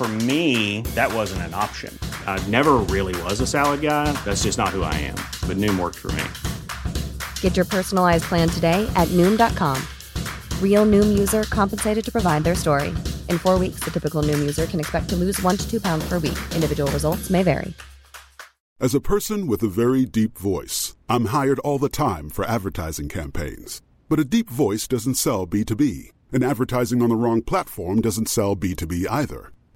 For me, that wasn't an option. I never really was a salad guy. That's just not who I am. But Noom worked for me. Get your personalized plan today at Noom.com. Real Noom user compensated to provide their story. In four weeks, the typical Noom user can expect to lose one to two pounds per week. Individual results may vary. As a person with a very deep voice, I'm hired all the time for advertising campaigns. But a deep voice doesn't sell B2B, and advertising on the wrong platform doesn't sell B2B either.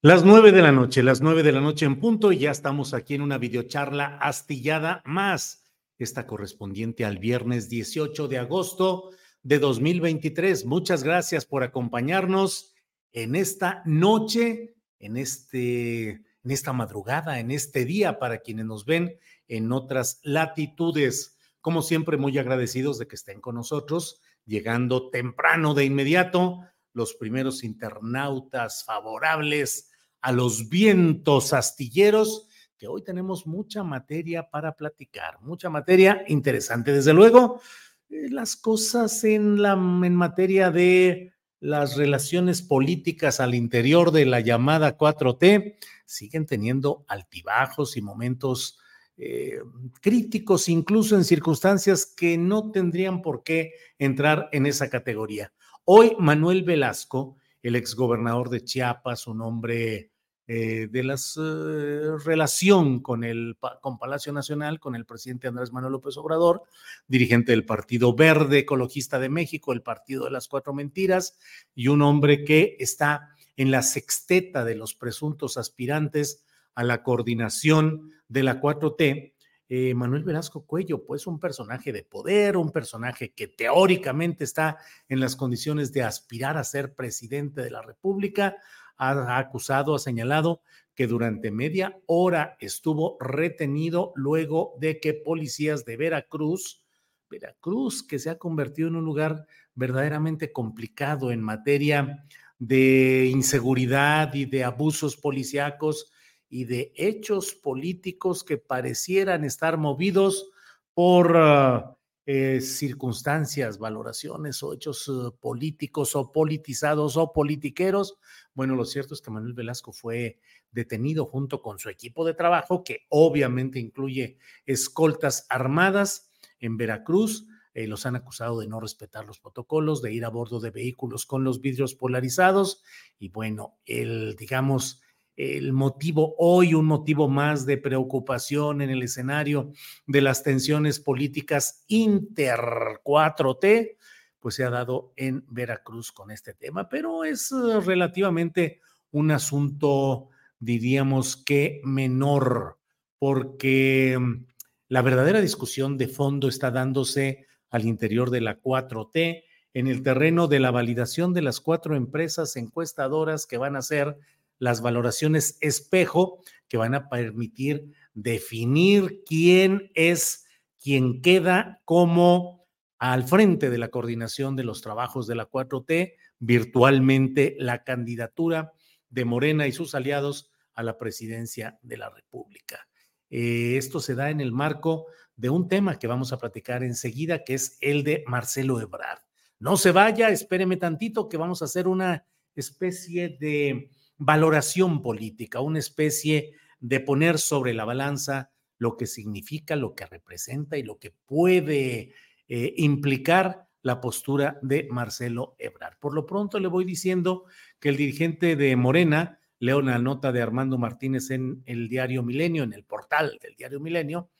Las nueve de la noche, las nueve de la noche en punto, y ya estamos aquí en una videocharla astillada más, esta correspondiente al viernes 18 de agosto de 2023. Muchas gracias por acompañarnos en esta noche, en este, en esta madrugada, en este día, para quienes nos ven en otras latitudes. Como siempre, muy agradecidos de que estén con nosotros, llegando temprano de inmediato los primeros internautas favorables a los vientos astilleros, que hoy tenemos mucha materia para platicar, mucha materia interesante. Desde luego, eh, las cosas en, la, en materia de las relaciones políticas al interior de la llamada 4T siguen teniendo altibajos y momentos eh, críticos, incluso en circunstancias que no tendrían por qué entrar en esa categoría. Hoy Manuel Velasco, el exgobernador de Chiapas, un hombre eh, de la eh, relación con el con Palacio Nacional, con el presidente Andrés Manuel López Obrador, dirigente del Partido Verde Ecologista de México, el Partido de las Cuatro Mentiras, y un hombre que está en la sexteta de los presuntos aspirantes a la coordinación de la 4T, eh, Manuel Velasco Cuello, pues un personaje de poder, un personaje que teóricamente está en las condiciones de aspirar a ser presidente de la República, ha, acusado, ha señalado que durante media hora estuvo retenido luego de que policías de Veracruz, Veracruz, que se ha convertido en un lugar verdaderamente complicado en materia de inseguridad y de abusos policíacos, y de hechos políticos que parecieran estar movidos por ah, eh, circunstancias, valoraciones o hechos uh, políticos o politizados o politiqueros. Bueno, lo cierto es que Manuel Velasco fue detenido junto con su equipo de trabajo, que obviamente incluye escoltas armadas en Veracruz. Eh, los han acusado de no respetar los protocolos, de ir a bordo de vehículos con los vidrios polarizados. Y bueno, el, digamos, el motivo hoy, un motivo más de preocupación en el escenario de las tensiones políticas inter 4T, pues se ha dado en Veracruz con este tema, pero es eh, relativamente un asunto, diríamos que menor, porque mm, la verdadera discusión de fondo está dándose al interior de la 4T en el terreno de la validación de las cuatro empresas encuestadoras que van a ser las valoraciones espejo que van a permitir definir quién es quien queda como al frente de la coordinación de los trabajos de la 4T, virtualmente la candidatura de Morena y sus aliados a la presidencia de la República. Eh, esto se da en el marco de un tema que vamos a platicar enseguida, que es el de Marcelo Ebrard. no se vaya, espéreme tantito que vamos a hacer una especie de valoración política, una especie de poner sobre la balanza lo que significa, lo que representa y lo que puede eh, implicar la postura de Marcelo Ebrard. Por lo pronto le voy diciendo que el dirigente de Morena, leo una nota de Armando Martínez en el diario Milenio, en el portal del diario Milenio,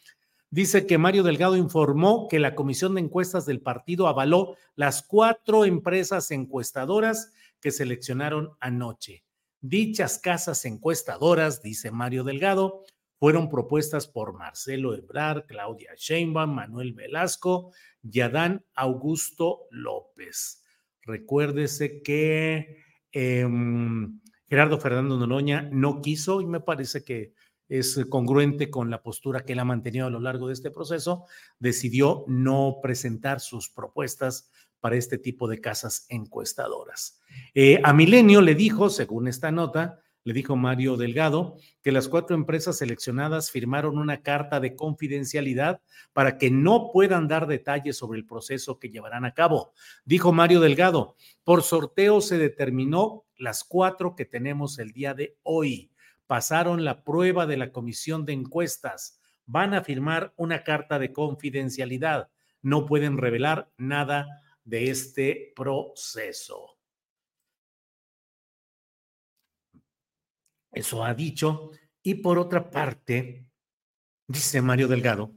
dice que Mario Delgado informó que la comisión de encuestas del partido avaló las cuatro empresas encuestadoras que seleccionaron anoche. Dichas casas encuestadoras, dice Mario Delgado, fueron propuestas por Marcelo Ebrard, Claudia Sheinbaum, Manuel Velasco y Adán Augusto López. Recuérdese que em, Gerardo Fernando Noroña no quiso y me parece que es congruente con la postura que él ha mantenido a lo largo de este proceso, decidió no presentar sus propuestas para este tipo de casas encuestadoras. Eh, a Milenio le dijo, según esta nota, le dijo Mario Delgado, que las cuatro empresas seleccionadas firmaron una carta de confidencialidad para que no puedan dar detalles sobre el proceso que llevarán a cabo. Dijo Mario Delgado, por sorteo se determinó las cuatro que tenemos el día de hoy. Pasaron la prueba de la comisión de encuestas. Van a firmar una carta de confidencialidad. No pueden revelar nada de este proceso. Eso ha dicho. Y por otra parte, dice Mario Delgado,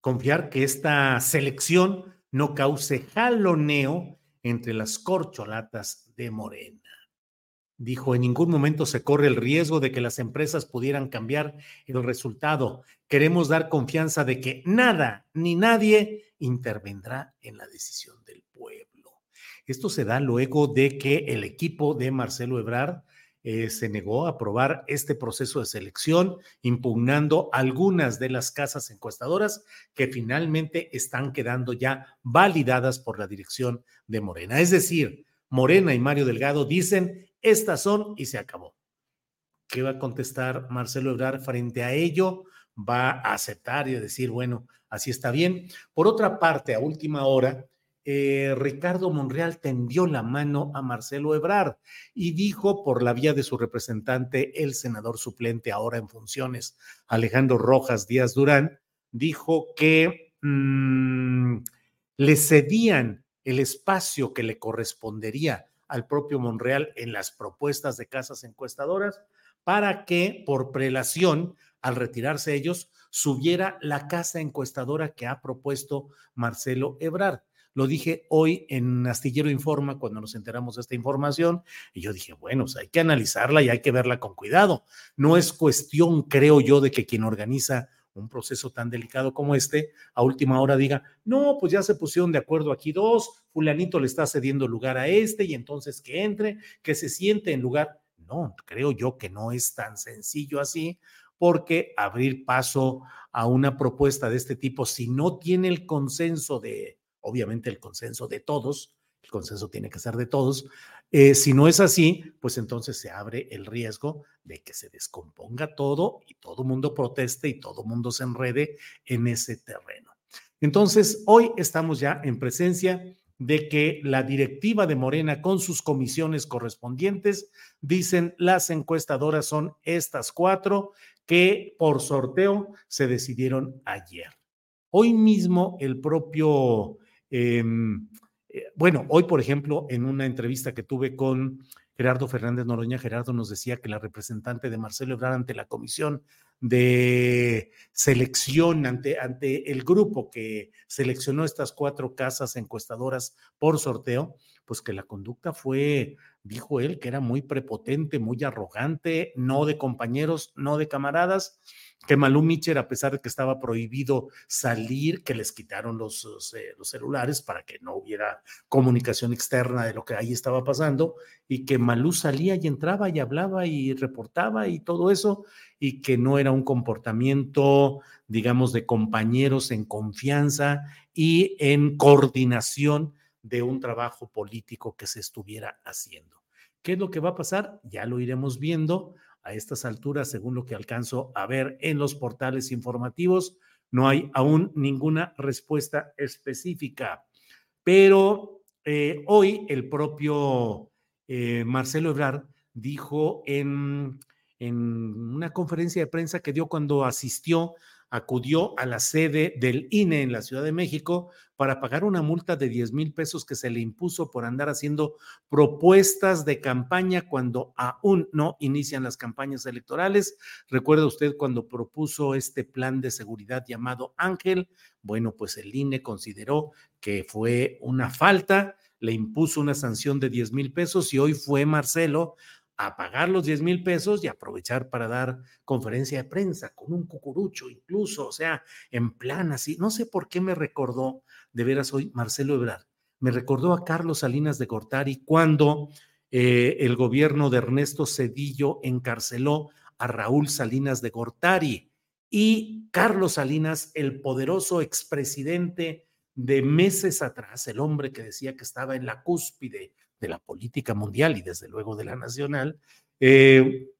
confiar que esta selección no cause jaloneo entre las corcholatas de Morena. Dijo, en ningún momento se corre el riesgo de que las empresas pudieran cambiar el resultado. Queremos dar confianza de que nada ni nadie intervendrá en la decisión del pueblo. Esto se da luego de que el equipo de Marcelo Ebrard eh, se negó a aprobar este proceso de selección, impugnando algunas de las casas encuestadoras que finalmente están quedando ya validadas por la dirección de Morena. Es decir, Morena y Mario Delgado dicen, estas son y se acabó. ¿Qué va a contestar Marcelo Ebrard frente a ello? Va a aceptar y a decir, bueno, así está bien. Por otra parte, a última hora, eh, Ricardo Monreal tendió la mano a Marcelo Ebrard y dijo por la vía de su representante, el senador suplente ahora en funciones, Alejandro Rojas Díaz Durán, dijo que mm, le cedían el espacio que le correspondería al propio Monreal en las propuestas de casas encuestadoras para que por prelación, al retirarse ellos, subiera la casa encuestadora que ha propuesto Marcelo Ebrard. Lo dije hoy en Astillero Informa cuando nos enteramos de esta información y yo dije, bueno, hay que analizarla y hay que verla con cuidado. No es cuestión, creo yo, de que quien organiza un proceso tan delicado como este, a última hora diga, no, pues ya se pusieron de acuerdo aquí dos, fulanito le está cediendo lugar a este y entonces que entre, que se siente en lugar. No, creo yo que no es tan sencillo así, porque abrir paso a una propuesta de este tipo, si no tiene el consenso de, obviamente el consenso de todos, el consenso tiene que ser de todos. Eh, si no es así, pues entonces se abre el riesgo de que se descomponga todo y todo mundo proteste y todo mundo se enrede en ese terreno. Entonces, hoy estamos ya en presencia de que la directiva de Morena con sus comisiones correspondientes dicen las encuestadoras son estas cuatro que por sorteo se decidieron ayer. Hoy mismo el propio Em, eh, bueno, hoy, por ejemplo, en una entrevista que tuve con Gerardo Fernández Noroña, Gerardo nos decía que la representante de Marcelo Ebrard ante la comisión de selección, ante, ante el grupo que seleccionó estas cuatro casas encuestadoras por sorteo, pues que la conducta fue, dijo él, que era muy prepotente, muy arrogante, no de compañeros, no de camaradas, que Malú Mitchell, a pesar de que estaba prohibido salir, que les quitaron los, eh, los, celulares para que no hubiera comunicación externa de lo que ahí estaba pasando, y que Malú salía y entraba y hablaba y reportaba y todo eso, y que no era un comportamiento, digamos, de compañeros en confianza y en coordinación de un trabajo político que se estuviera haciendo. ¿Qué es lo que va a pasar? Ya lo iremos viendo a estas alturas, según lo que alcanzo a ver en los portales informativos, no hay aún ninguna respuesta específica. Pero eh, hoy el propio eh, Marcelo Ebrard dijo en, en una conferencia de prensa que dio cuando asistió acudió a la sede del INE en la Ciudad de México para pagar una multa de 10 mil pesos que se le impuso por andar haciendo propuestas de campaña cuando aún no inician las campañas electorales. Recuerda usted cuando propuso este plan de seguridad llamado Ángel. Bueno, pues el INE consideró que fue una falta, le impuso una sanción de 10 mil pesos y hoy fue Marcelo a pagar los 10 mil pesos y aprovechar para dar conferencia de prensa con un cucurucho incluso, o sea, en plan así. No sé por qué me recordó, de veras hoy, Marcelo Ebrard, me recordó a Carlos Salinas de Gortari cuando eh, el gobierno de Ernesto Cedillo encarceló a Raúl Salinas de Gortari y Carlos Salinas, el poderoso expresidente de meses atrás, el hombre que decía que estaba en la cúspide de la política mundial y desde luego de la nacional, eh,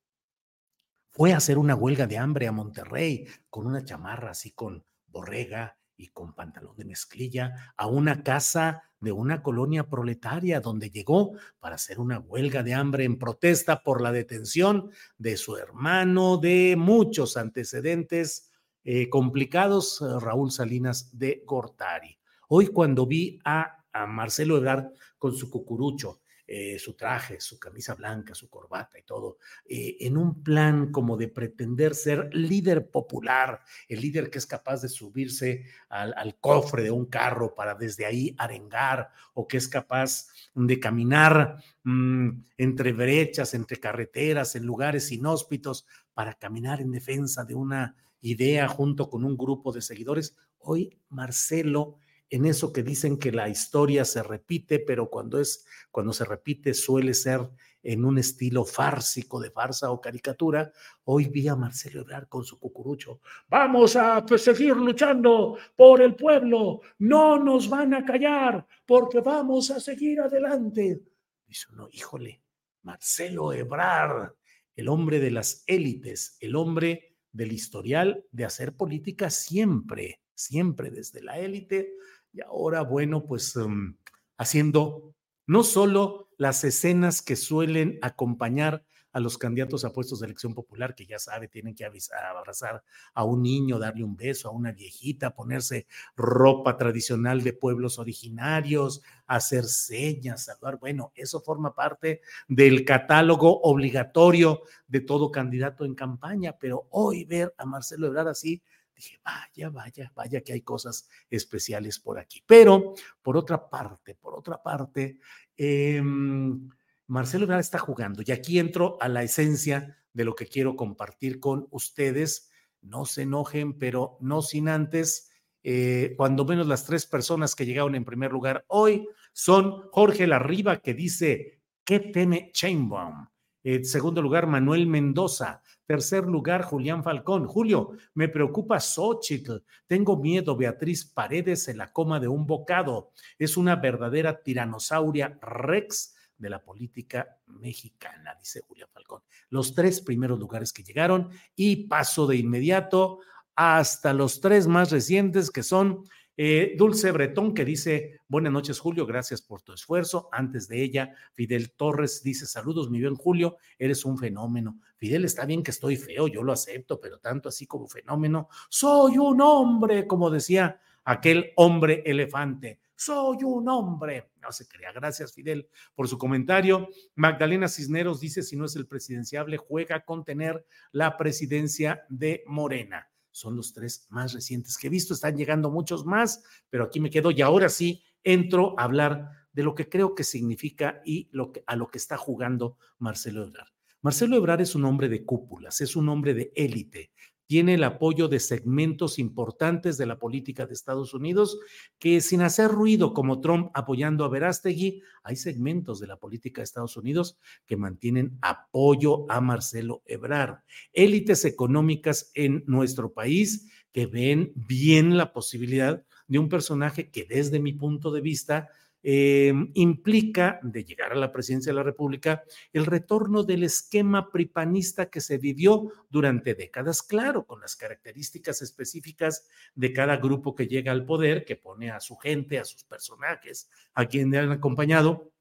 fue a hacer una huelga de hambre a Monterrey con una chamarra así con borrega y con pantalón de mezclilla a una casa de una colonia proletaria donde llegó para hacer una huelga de hambre en protesta por la detención de su hermano, de muchos antecedentes eh, complicados, eh, Raúl Salinas de Gortari. Hoy cuando vi a a Marcelo Ebrard con su cucurucho, eh, su traje, su camisa blanca, su corbata y todo, eh, en un plan como de pretender ser líder popular, el líder que es capaz de subirse al, cofre de un carro para desde ahí arengar o que es capaz de caminar mm, entre brechas, entre carreteras, en lugares inhóspitos, para caminar en defensa de una idea junto con un grupo de seguidores. Hoy Marcelo en eso que dicen que la historia se repite, pero cuando es cuando se repite suele ser en un estilo fársico de farsa o caricatura. Hoy vi a Marcelo Ebrard con su cucurucho. Vamos a pues, seguir luchando por el pueblo. No nos van a callar porque vamos a seguir adelante. Dice uno, híjole, Marcelo Ebrard, el hombre de las élites, el hombre del historial de hacer política siempre, siempre desde la élite y ahora, bueno, pues em, haciendo no solo las escenas que suelen acompañar a los candidatos a puestos de elección popular, que ya sabe, tienen que avisar, abrazar a un niño, darle un beso a una viejita, ponerse ropa tradicional de pueblos originarios, hacer señas, saludar. Bueno, eso forma parte del catálogo obligatorio de todo candidato en campaña, pero hoy ver a Marcelo Ebrard así, Dije, vaya, vaya, vaya que hay cosas especiales por aquí. Pero, por otra parte, por otra parte, em, Marcelo Ebrard está jugando y aquí entro a la esencia de lo que quiero compartir con ustedes. No se enojen, pero no sin antes, eh, cuando menos las tres personas que llegaron en primer lugar hoy son Jorge Larriba, que dice, ¿qué teme Chainbaum? En segundo lugar, Manuel Mendoza. Tercer lugar, Julián Falcón. Julio, me preocupa Xochitl. Tengo miedo, Beatriz Paredes en la coma de un bocado. Es una verdadera tiranosauria rex de la política mexicana, dice Julián Falcón. Los tres primeros lugares que llegaron y paso de inmediato hasta los tres más recientes que son eh, Dulce Bretón que dice, buenas noches Julio, gracias por tu esfuerzo. Antes de ella, Fidel Torres dice, saludos mi bien Julio, eres un fenómeno. Fidel, está bien que estoy feo, yo lo acepto, pero tanto así como fenómeno, soy un hombre, como decía aquel hombre elefante. Soy un hombre. No se crea. Gracias, Fidel, por su comentario. Magdalena Cisneros dice: si no es el presidenciable, juega con tener la presidencia de Morena son los tres más recientes que he visto. Están llegando muchos más, pero aquí me quedo y ahora sí entro a hablar de lo que creo que significa y lo que, a lo que está jugando Marcelo Ebrard. Marcelo Ebrard es un hombre de cúpulas, es un hombre de élite, tiene el apoyo de segmentos importantes de la política de Estados Unidos que sin hacer ruido como Trump apoyando a Verástegui, hay segmentos de la política de Estados Unidos que mantienen apoyo a Marcelo Ebrard. Élites económicas en nuestro país que ven bien la posibilidad de un personaje que desde mi punto de vista eh, implica, de llegar a la presidencia de la República, el retorno del esquema pripanista que se vivió durante décadas, claro, con las características específicas de cada grupo que llega al poder, que pone a su gente, a sus personajes, a quien le han acompañado.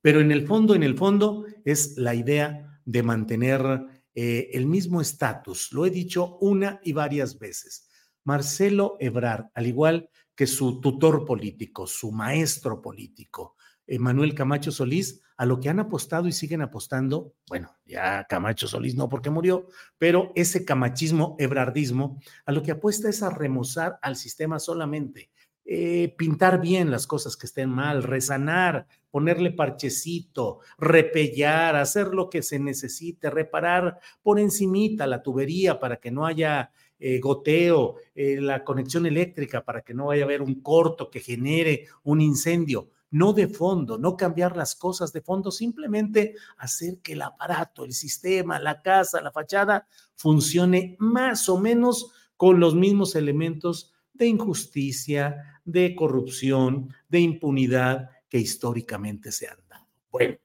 Pero en el fondo, en el fondo, es la idea de mantener eh, el mismo estatus. Lo he dicho una y varias veces. Marcelo Ebrard, al igual que su tutor político, su maestro político, Manuel Camacho Solís, a lo que han apostado y siguen apostando, bueno, ya Camacho Solís no porque murió, pero ese camachismo, ebrardismo, a lo que apuesta es a remozar al sistema solamente, eh, pintar bien las cosas que estén mal, resanar, ponerle parchecito, repellar, hacer lo que se necesite, reparar por encimita la tubería para que no haya eh, goteo, eh, la conexión eléctrica para que no vaya a haber un corto que genere un incendio. No de fondo, no cambiar las cosas de fondo, simplemente hacer que el aparato, el sistema, la casa, la fachada funcione más o menos con los mismos elementos de injusticia, de corrupción, de impunidad que históricamente se han dado. Bueno,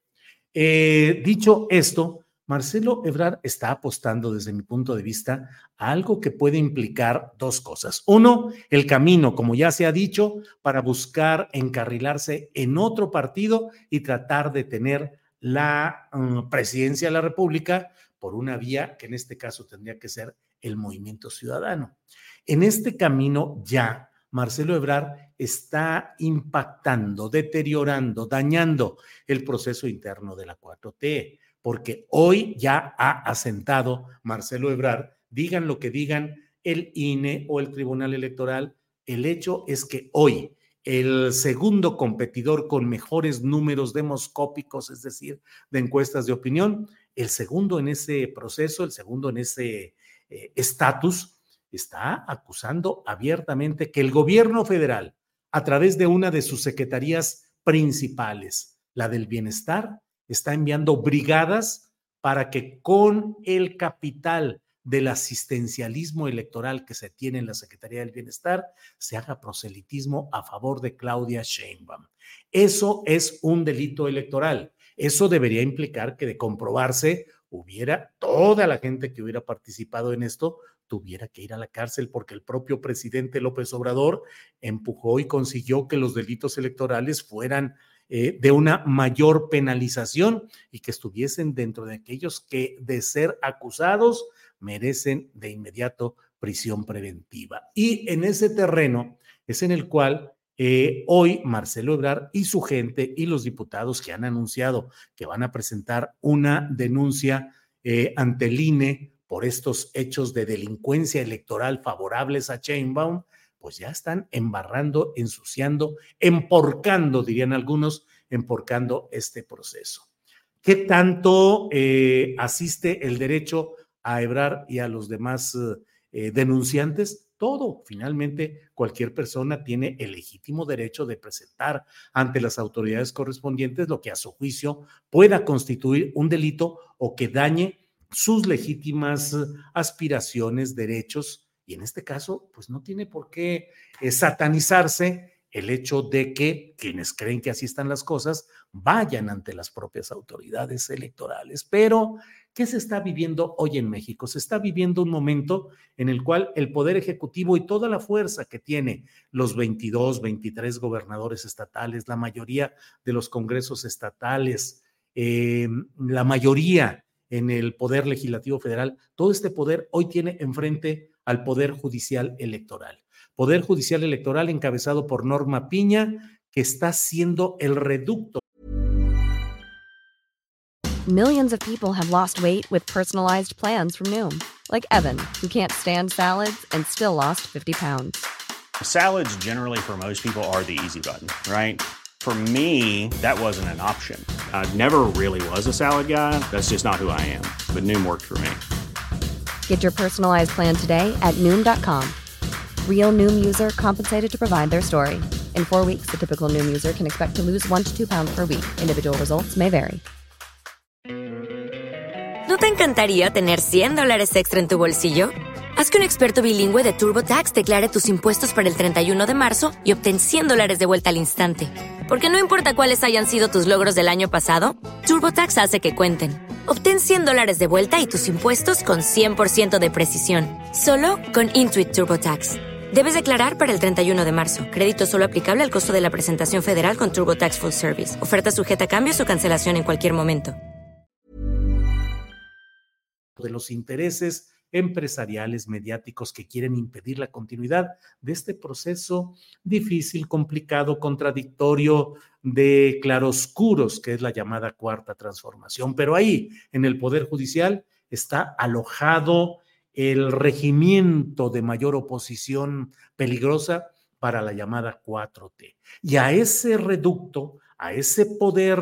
eh, dicho esto, Marcelo Ebrard está apostando desde mi punto de vista a algo que puede implicar dos cosas. Uno, el camino, como ya se ha dicho, para buscar encarrilarse en otro partido y tratar de tener la mm, presidencia de la República por una vía que en este caso tendría que ser el movimiento ciudadano. En este camino ya Marcelo Ebrard está impactando, deteriorando, dañando el proceso interno de la 4T porque hoy ya ha asentado Marcelo Ebrard, digan lo que digan el INE o el Tribunal Electoral, el hecho es que hoy el segundo competidor con mejores números demoscópicos, es decir, de encuestas de opinión, el segundo en ese proceso, el segundo en ese eh, estatus, está acusando abiertamente que el gobierno federal, a través de una de sus secretarías principales, la del bienestar, está enviando brigadas para que con el capital del asistencialismo electoral que se tiene en la Secretaría del Bienestar se haga proselitismo a favor de Claudia Sheinbaum. Eso es un delito electoral. Eso debería implicar que de comprobarse hubiera toda la gente que hubiera participado en esto tuviera que ir a la cárcel porque el propio presidente López Obrador empujó y consiguió que los delitos electorales fueran eh, de una mayor penalización y que estuviesen dentro de aquellos que de ser acusados merecen de inmediato prisión preventiva. Y en ese terreno es en el cual eh, hoy Marcelo Ebrard y su gente y los diputados que han anunciado que van a presentar una denuncia eh, ante el INE por estos hechos de delincuencia electoral favorables a Chainbaum, pues ya están embarrando, ensuciando, emporcando, dirían algunos, emporcando este proceso. ¿Qué tanto eh, asiste el derecho a Ebrar y a los demás eh, denunciantes? Todo. Finalmente, cualquier persona tiene el legítimo derecho de presentar ante las autoridades correspondientes lo que a su juicio pueda constituir un delito o que dañe sus legítimas aspiraciones, derechos y en este caso, pues no tiene por qué eh, satanizarse el hecho de que quienes creen que así están las cosas vayan ante las propias autoridades electorales. Pero, ¿qué se está viviendo hoy en México? Se está viviendo un momento en el cual el Poder Ejecutivo y toda la fuerza que tiene los 22, 23 gobernadores estatales, la mayoría de los congresos estatales, eh, la mayoría en el Poder Legislativo Federal, todo este poder hoy tiene enfrente al Poder Judicial Electoral. Poder Judicial Electoral encabezado por Norma Piña, que está siendo el reducto. Millions of people have lost weight with personalized plans from Noom, like Evan, who can't stand salads and still lost 50 pounds. Salads generally for most people are the easy button, right? For me, that wasn't an option. I never really was a salad guy. That's just not who I am. But Noom worked for me. Get your personalized plan today at Noom.com. Real Noom user compensated to provide their story. In four weeks, the typical Noom user can expect to lose one to two pounds per week. Individual results may vary. ¿No te encantaría tener 100 dólares extra en tu bolsillo? Haz que un experto bilingüe de TurboTax declare tus impuestos para el 31 de marzo y obtén 100 dólares de vuelta al instante. Porque no importa cuáles hayan sido tus logros del año pasado, TurboTax hace que cuenten. Obtén 100 dólares de vuelta y tus impuestos con 100% de precisión. Solo con Intuit TurboTax. Debes declarar para el 31 de marzo. Crédito solo aplicable al costo de la presentación federal con TurboTax Full Service. Oferta sujeta a cambios o cancelación en cualquier momento. De los intereses empresariales, mediáticos que quieren impedir la continuidad de este proceso difícil, complicado, contradictorio, de claroscuros, que es la llamada cuarta transformación. Pero ahí, en el Poder Judicial, está alojado el regimiento de mayor oposición peligrosa para la llamada 4T. Y a ese reducto, a ese poder,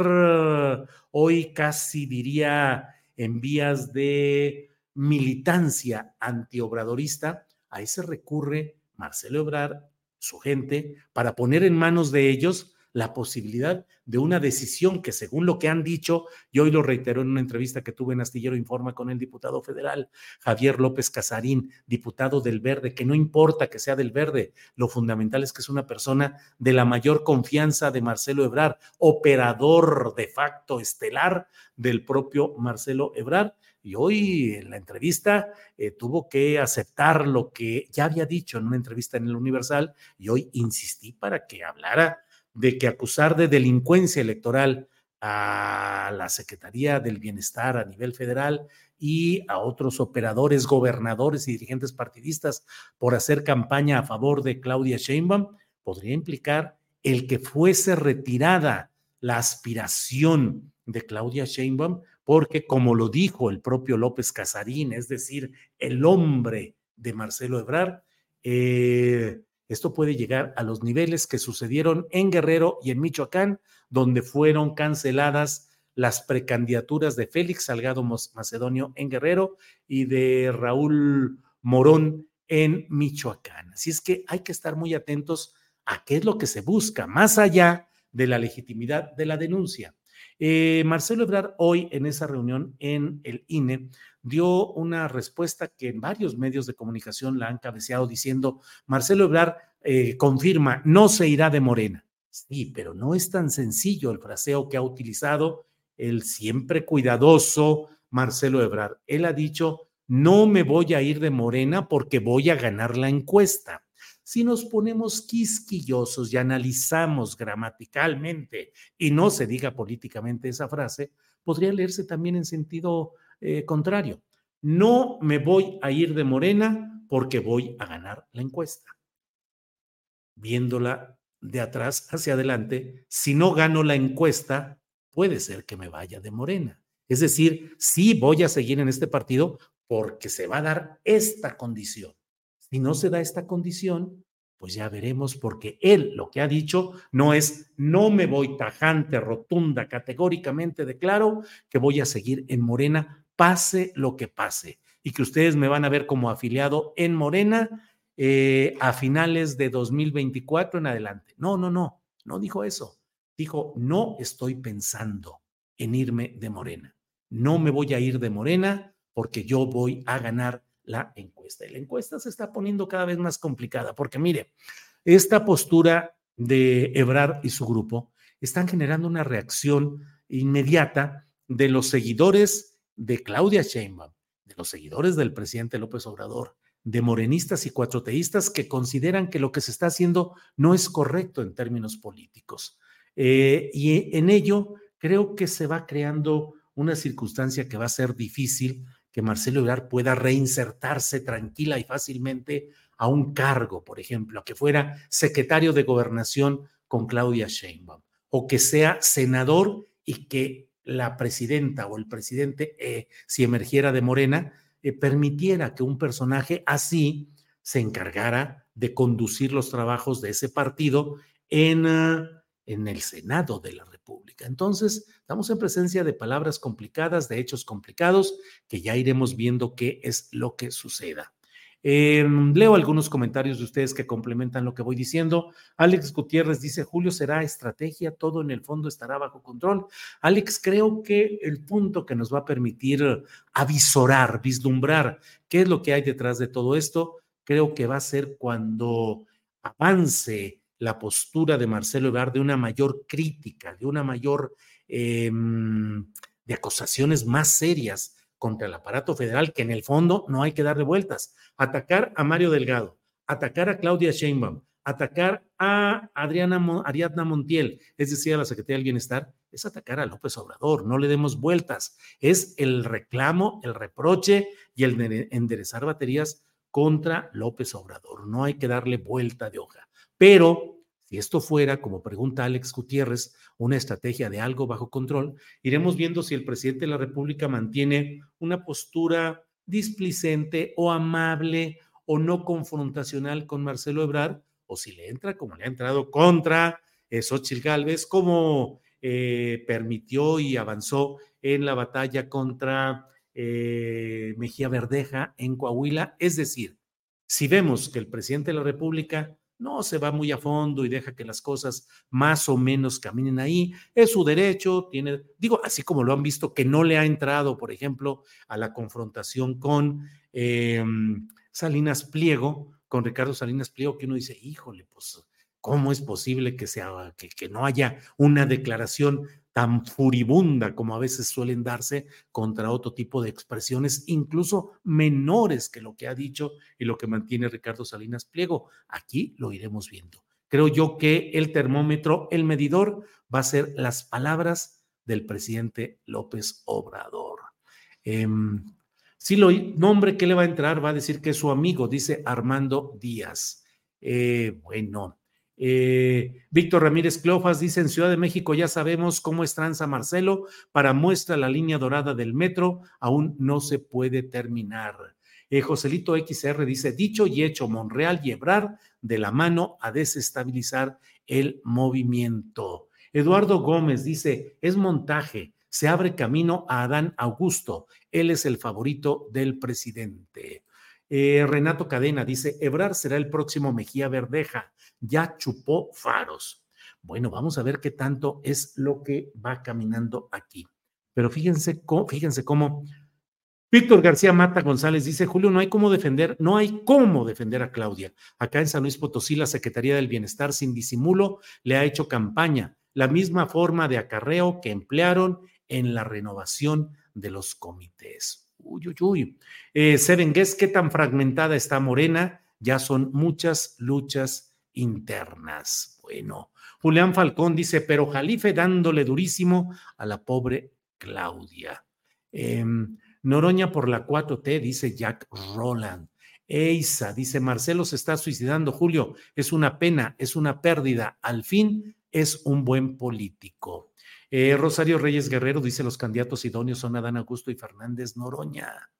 hoy casi diría en vías de militancia antiobradorista, a ese recurre Marcelo Ebrard, su gente, para poner en manos de ellos la posibilidad de una decisión que según lo que han dicho, y hoy lo reiteró en una entrevista que tuve en Astillero Informa con el diputado federal Javier López Casarín, diputado del Verde, que no importa que sea del Verde, lo fundamental es que es una persona de la mayor confianza de Marcelo Ebrard, operador de facto estelar del propio Marcelo Ebrard, y hoy en la entrevista eh, tuvo que aceptar lo que ya había dicho en una entrevista en el Universal y hoy insistí para que hablara de que acusar de delincuencia electoral a la Secretaría del Bienestar a nivel federal y a otros operadores, gobernadores y dirigentes partidistas por hacer campaña a favor de Claudia Sheinbaum podría implicar el que fuese retirada la aspiración de Claudia Sheinbaum, porque como lo dijo el propio López Casarín, es decir, el hombre de Marcelo Ebrard, eh, esto puede llegar a los niveles que sucedieron en Guerrero y en Michoacán, donde fueron canceladas las precandidaturas de Félix Salgado Macedonio en Guerrero y de Raúl Morón en Michoacán. Así es que hay que estar muy atentos a qué es lo que se busca, más allá de la legitimidad de la denuncia. Eh, Marcelo Ebrard hoy en esa reunión en el INE dio una respuesta que en varios medios de comunicación la han cabeceado diciendo, Marcelo Ebrard eh, confirma, no se irá de Morena. Sí, pero no es tan sencillo el fraseo que ha utilizado el siempre cuidadoso Marcelo Ebrard. Él ha dicho, no me voy a ir de Morena porque voy a ganar la encuesta. Si nos ponemos quisquillosos y analizamos gramaticalmente y no se diga políticamente esa frase, podría leerse también en sentido eh, contrario. No me voy a ir de Morena porque voy a ganar la encuesta. Viéndola de atrás hacia adelante, si no gano la encuesta, puede ser que me vaya de Morena. Es decir, sí voy a seguir en este partido porque se va a dar esta condición. Si no se da esta condición, pues ya veremos porque él lo que ha dicho no es no me voy tajante, rotunda, categóricamente declaro que voy a seguir en Morena pase lo que pase, y que ustedes me van a ver como afiliado en Morena eh, a finales de 2024 en adelante. No, no, no, no dijo eso. Dijo, no estoy pensando en irme de Morena. No me voy a ir de Morena porque yo voy a ganar la encuesta. Y la encuesta se está poniendo cada vez más complicada porque mire, esta postura de Ebrar y su grupo están generando una reacción inmediata de los seguidores de Claudia Sheinbaum, de los seguidores del presidente López Obrador, de morenistas y cuatroteístas que consideran que lo que se está haciendo no es correcto en términos políticos. Eh, y en ello creo que se va creando una circunstancia que va a ser difícil que Marcelo Ebrard pueda reinsertarse tranquila y fácilmente a un cargo, por ejemplo, que fuera secretario de gobernación con Claudia Sheinbaum, o que sea senador y que la presidenta o el presidente, eh, si emergiera de Morena, eh, permitiera que un personaje así se encargara de conducir los trabajos de ese partido en, ah, en el Senado de la República. Entonces, estamos en presencia de palabras complicadas, de hechos complicados, que ya iremos viendo qué es lo que suceda. Em, leo algunos comentarios de ustedes que complementan lo que voy diciendo. Alex Gutiérrez dice, Julio, ¿será estrategia? Todo en el fondo estará bajo control. Alex, creo que el punto que nos va a permitir avisorar, vislumbrar qué es lo que hay detrás de todo esto, creo que va a ser cuando avance la postura de Marcelo Ebrard de una mayor crítica, de una mayor, em, de acusaciones más serias contra el aparato federal, que en el fondo no hay que darle vueltas. Atacar a Mario Delgado, atacar a Claudia Sheinbaum, atacar a Adriana Ariadna Montiel, es decir, a la Secretaría del Bienestar, es atacar a López Obrador, no le demos vueltas. Es el reclamo, el reproche y el enderezar baterías contra López Obrador. No hay que darle vuelta de hoja. Pero si esto fuera, como pregunta Alex Gutiérrez, una estrategia de algo bajo control, iremos viendo si el presidente de la República mantiene una postura displicente o amable o no confrontacional con Marcelo Ebrard, o si le entra como le ha entrado contra Xochitl Gálvez, como eh, permitió y avanzó en la batalla contra eh, Mejía Verdeja en Coahuila. Es decir, si vemos que el presidente de la República no se va muy a fondo y deja que las cosas más o menos caminen ahí. Es su derecho, tiene, digo, así como lo han visto, que no le ha entrado, por ejemplo, a la confrontación con em, Salinas Pliego, con Ricardo Salinas Pliego, que uno dice, híjole, pues, ¿cómo es posible que, sea, que, no haya una declaración tan furibunda como a veces suelen darse contra otro tipo de expresiones, incluso menores que lo que ha dicho y lo que mantiene Ricardo Salinas Pliego. Aquí lo iremos viendo. Creo yo que el termómetro, el medidor, va a ser las palabras del presidente López Obrador. Eh, si lo nombre que le va a entrar, va a decir que es su amigo, dice Armando Díaz. Eh, bueno, eh, Víctor Ramírez Cleofas dice, en Ciudad de México ya sabemos cómo es Tranza Marcelo, para muestra la línea dorada del metro, aún no se puede terminar. Eh, Joselito XR dice, dicho y hecho, Monreal y Ebrar de la mano a desestabilizar el movimiento. Eduardo Gómez dice, es montaje, se abre camino a Adán Augusto, él es el favorito del presidente. Eh, Renato Cadena dice, Ebrar será el próximo Mejía Verdeja ya chupó faros. Bueno, vamos a ver qué tanto es lo que va caminando aquí. Pero fíjense, fíjense cómo Víctor García Mata González dice, Julio, no hay cómo defender, no hay cómo defender a Claudia. Acá en San Luis Potosí, la Secretaría del Bienestar, sin disimulo, le ha hecho campaña, la misma forma de acarreo que emplearon en la renovación de los comités. Uy, uy, uy. Eh, Seven Guess, ¿qué tan fragmentada está Morena? Ya son muchas luchas internas. Bueno, Julián Falcón dice, pero Jalife dándole durísimo a la pobre Claudia. Em, Noroña por la 4T, dice Jack Roland. Eisa, dice Marcelo se está suicidando, Julio, es una pena, es una pérdida, al fin es un buen político. Eh, Rosario Reyes Guerrero dice los candidatos idóneos son Adán Augusto y Fernández Noroña.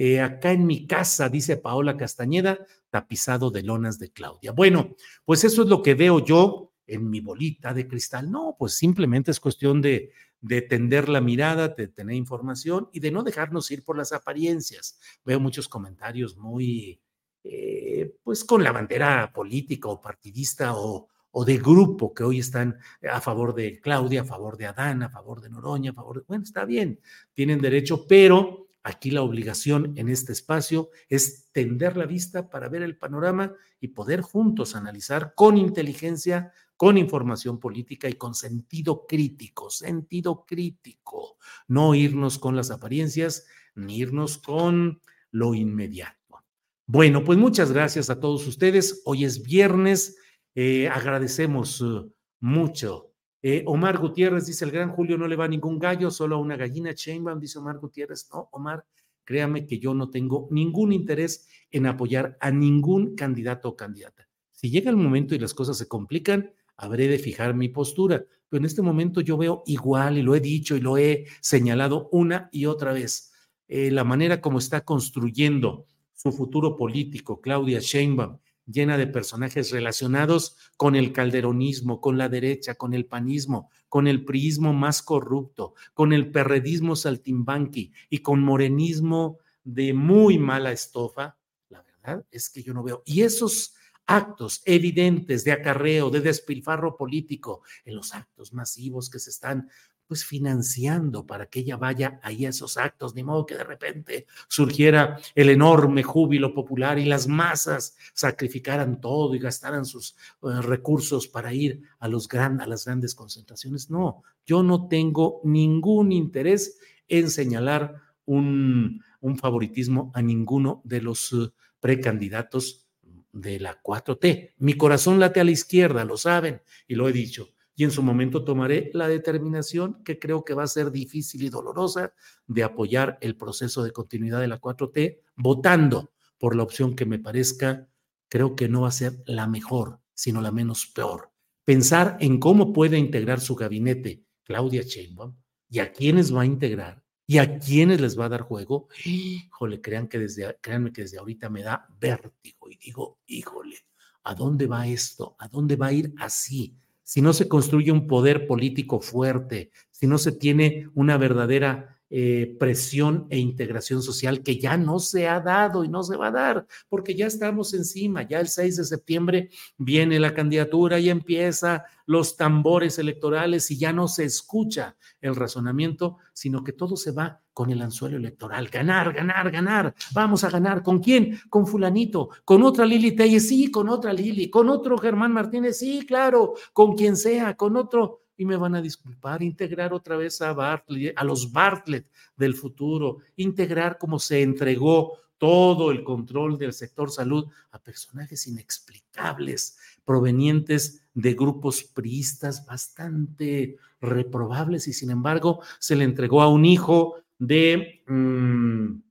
Eh, acá en mi casa, dice Paola Castañeda, tapizado de lonas de Claudia. Bueno, pues eso es lo que veo yo en mi bolita de cristal. No, pues simplemente es cuestión de, de tender la mirada, de tener información y de no dejarnos ir por las apariencias. Veo muchos comentarios muy, eh, pues con la bandera política o partidista o, o de grupo que hoy están a favor de Claudia, a favor de Adán, a favor de Noroña, a favor de... Bueno, está bien, tienen derecho, pero Aquí la obligación en este espacio es tender la vista para ver el panorama y poder juntos analizar con inteligencia, con información política y con sentido crítico, sentido crítico, no irnos con las apariencias ni irnos con lo inmediato. Bueno, pues muchas gracias a todos ustedes. Hoy es viernes. Eh, agradecemos uh, mucho eh, Omar Gutiérrez dice, el gran Julio no le va a ningún gallo, solo a una gallina. Chainbaum dice Omar Gutiérrez, no, Omar, créame que yo no tengo ningún interés en apoyar a ningún candidato o candidata. Si llega el momento y las cosas se complican, habré de fijar mi postura. Pero en este momento yo veo igual, y lo he dicho y lo he señalado una y otra vez, eh, la manera como está construyendo su futuro político Claudia Sheinbaum llena de personajes relacionados con el calderonismo, con la derecha, con el panismo, con el priismo más corrupto, con el perredismo saltimbanqui y con morenismo de muy mala estofa, la verdad es que yo no veo. Y esos actos evidentes de acarreo, de despilfarro político, en los actos masivos que se están pues financiando para que ella vaya ahí a esos actos, ni modo que de repente surgiera el enorme júbilo popular y las masas sacrificaran todo y gastaran sus eh, recursos para ir a, los a las grandes concentraciones. No, yo no tengo ningún interés en señalar un, favoritismo a ninguno de los eh, precandidatos de la 4T. Mi corazón late a la izquierda, lo saben, y lo he dicho y en su momento tomaré la determinación que creo que va a ser difícil y dolorosa de apoyar el proceso de continuidad de la 4T, votando por la opción que me parezca, creo que no va a ser la mejor, sino la menos peor. Pensar en cómo puede integrar su gabinete Claudia Sheinbaum y a quiénes va a integrar y a quiénes les va a dar juego, híjole, crean que desde, créanme que desde ahorita me da vértigo y digo, híjole, ¿a dónde va esto? ¿A dónde va a ir así? Si no se construye un poder político fuerte, si no se tiene una verdadera eh, presión e integración social que ya no se ha dado y no se va a dar, porque ya estamos encima, ya el 6 de septiembre viene la candidatura y empieza los tambores electorales y ya no se escucha el razonamiento, sino que todo se va con el anzuelo electoral. Ganar, ganar, ganar. Vamos a ganar. ¿Con quién? Con fulanito. Con otra Lili Telles, sí, con otra Lili. Con otro Germán Martínez, sí, claro. Con quien sea, con otro y me van a disculpar, integrar otra vez a Bartlett, a los Bartlett del futuro, integrar como se entregó todo el control del sector salud a personajes inexplicables provenientes de grupos priistas bastante reprobables y sin embargo se le entregó a un hijo de... Mm,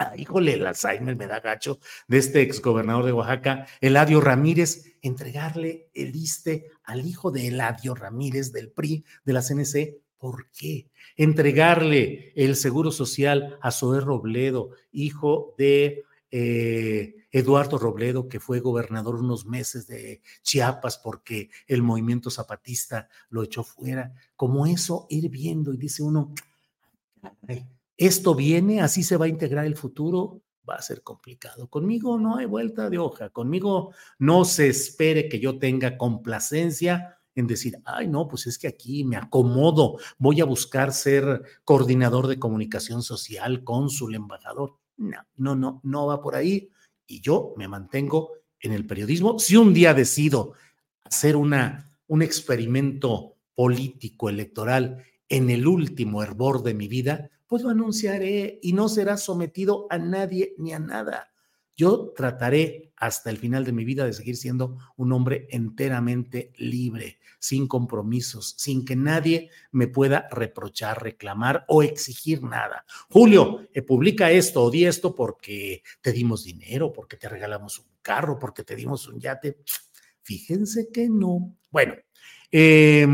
Ah, híjole, el Alzheimer me da gacho de este exgobernador de Oaxaca, Eladio Ramírez, entregarle el ISTE al hijo de Eladio Ramírez del PRI, de la CNC. ¿Por qué? Entregarle el seguro social a Zoé Robledo, hijo de eh, Eduardo Robledo, que fue gobernador unos meses de Chiapas porque el movimiento zapatista lo echó fuera. Como eso, ir viendo y dice uno, esto viene, así se va a integrar el futuro, va a ser complicado. Conmigo no hay vuelta de hoja, conmigo no se espere que yo tenga complacencia en decir, ay, no, pues es que aquí me acomodo, voy a buscar ser coordinador de comunicación social, cónsul, embajador. No, no, no, no va por ahí. Y yo me mantengo en el periodismo. Si un día decido hacer una, un experimento político, electoral, en el último hervor de mi vida, pues lo anunciaré y no será sometido a nadie ni a nada. Yo trataré hasta el final de mi vida de seguir siendo un hombre enteramente libre, sin compromisos, sin que nadie me pueda reprochar, reclamar o exigir nada. Julio, eh, publica esto o di esto porque te dimos dinero, porque te regalamos un carro, porque te dimos un yate. Fíjense que no. Bueno, eh,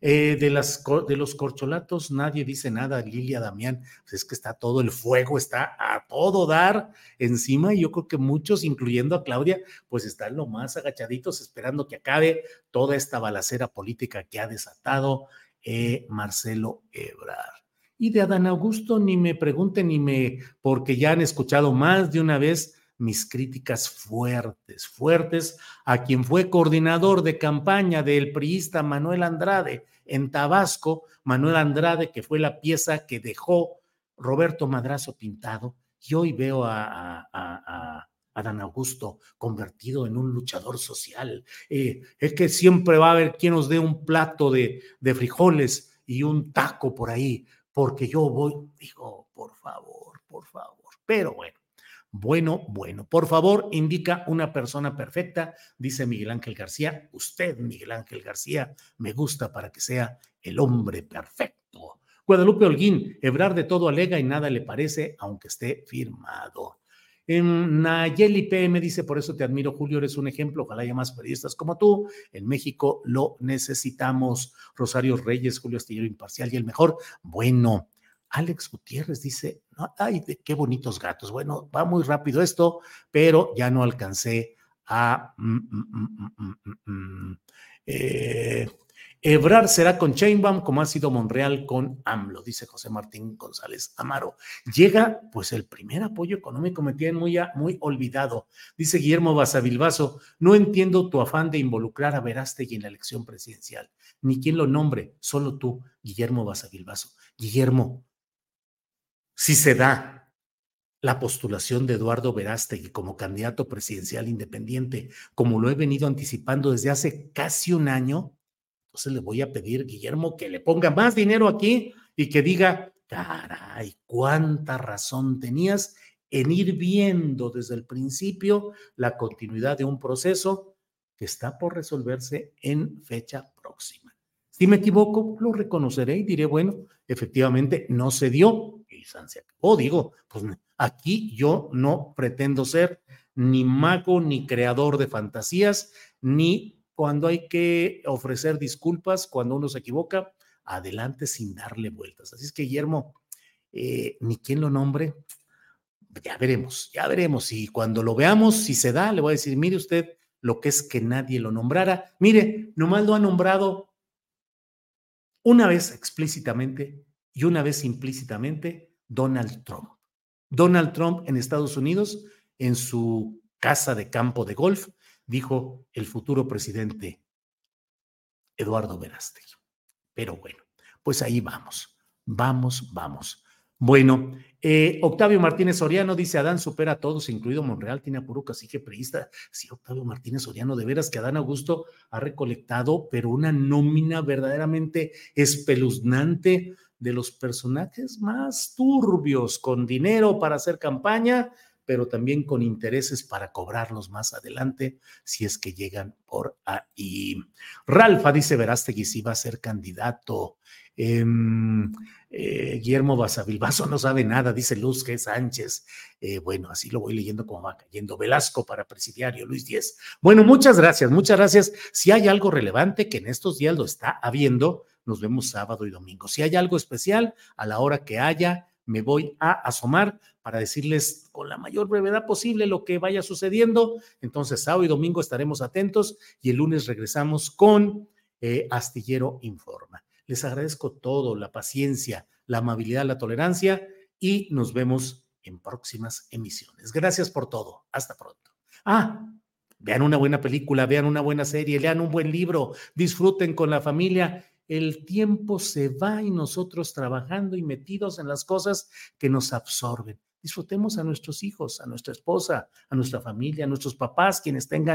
eh, de, las, de los corcholatos nadie dice nada, Lilia Damián, pues es que está todo el fuego, está a todo dar encima y yo creo que muchos, incluyendo a Claudia, pues están lo más agachaditos esperando que acabe toda esta balacera política que ha desatado eh, Marcelo Ebrard. Y de Adán Augusto ni me pregunten ni me, porque ya han escuchado más de una vez mis críticas fuertes, fuertes a quien fue coordinador de campaña del priista Manuel Andrade en Tabasco, Manuel Andrade, que fue la pieza que dejó Roberto Madrazo pintado, y hoy veo a, a, Dan Augusto convertido en un luchador social. Eh, es que siempre va a haber quien nos dé un plato de, de frijoles y un taco por ahí, porque yo voy, digo, por favor, por favor. Pero bueno, bueno, bueno. Por favor, indica una persona perfecta, dice Miguel Ángel García. Usted, Miguel Ángel García, me gusta para que sea el hombre perfecto. Guadalupe Holguín, Ebrar de todo alega y nada le parece, aunque esté firmado. En Nayeli PM dice, por eso te admiro, Julio, eres un ejemplo, ojalá haya más periodistas como tú. En México lo necesitamos. Rosario Reyes, Julio Astillero Imparcial y el mejor. Bueno, Alex Gutiérrez dice, ay, qué bonitos gatos. Bueno, va muy rápido esto, pero ya no alcancé a... Mm, mm, mm, eh, Ebrar será con Chainbaum como ha sido Monreal con AMLO, dice José Martín González Amaro. Llega pues el primer apoyo económico, me tienen muy, muy olvidado. Dice Guillermo Basavilbaso, no entiendo tu afán de involucrar a Verástegui en la elección presidencial, ni quién lo nombre, solo tú, Guillermo Basavilbaso. Guillermo, si se da la postulación de Eduardo Verástegui como candidato presidencial independiente, como lo he venido anticipando desde hace casi un año, entonces le voy a pedir, Guillermo, que le ponga más dinero aquí y que diga, caray, cuánta razón tenías en ir viendo desde el principio la continuidad de un proceso que está por resolverse en fecha próxima. Si me equivoco, lo reconoceré y diré, bueno, efectivamente no se dio se acabó. Digo, pues aquí yo no pretendo ser ni mago, ni creador de fantasías, ni cuando hay que ofrecer disculpas, cuando uno se equivoca, adelante sin darle vueltas. Así es que, Guillermo, eh, ni quien lo nombre, ya veremos, ya veremos. Y cuando lo veamos, si se da, le voy a decir, mire usted lo que es que nadie lo nombrara. Mire, nomás lo ha nombrado una vez explícitamente y una vez implícitamente Donald Trump. Donald Trump en Estados Unidos, en su casa de campo de golf, dijo el futuro presidente Eduardo Verástegui. Pero bueno, pues ahí vamos, vamos, vamos. Bueno, eh, Octavio Martínez Soriano dice, Adán supera a todos, incluido Monreal, tiene a puro cacique priista. Sí, Octavio Martínez Soriano, de veras que Adán Augusto ha recolectado, pero una nómina verdaderamente espeluznante de los personajes más turbios, con dinero para hacer campaña pero también con intereses para cobrarlos más adelante si es que llegan por ahí. Ralfa dice Verástegui si va a ser candidato. Em, eh, Guillermo Basavilbaso no sabe nada, dice Luz G. Sánchez. Eh, bueno, así lo voy leyendo como va cayendo. Velasco para presidiario, Luis Díez. Bueno, muchas gracias, muchas gracias. Si hay algo relevante que en estos días lo está habiendo, nos vemos sábado y domingo. Si hay algo especial, a la hora que haya, me voy a asomar para decirles con la mayor brevedad posible lo que vaya sucediendo. Entonces, sábado y domingo estaremos atentos y el lunes regresamos con eh, Astillero Informa. Les agradezco todo, la paciencia, la amabilidad, la tolerancia y nos vemos en próximas emisiones. Gracias por todo. Hasta pronto. Ah, vean una buena película, vean una buena serie, lean un buen libro, disfruten con la familia el tiempo se va y nosotros trabajando y metidos en las cosas que nos absorben. Disfrutemos a nuestros hijos, a nuestra esposa, a nuestra familia, a nuestros papás, quienes tengan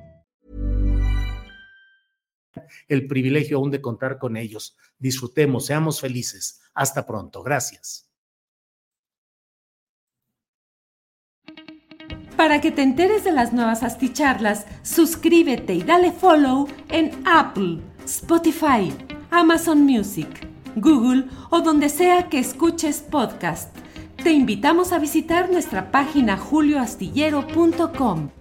El privilegio aún de contar con ellos. Disfrutemos, seamos felices. Hasta pronto. Gracias. Para que te enteres de las nuevas asticharlas, suscríbete y dale follow en Apple, Spotify, Amazon Music, Google o donde sea que escuches podcast. Te invitamos a visitar nuestra página julioastillero.com.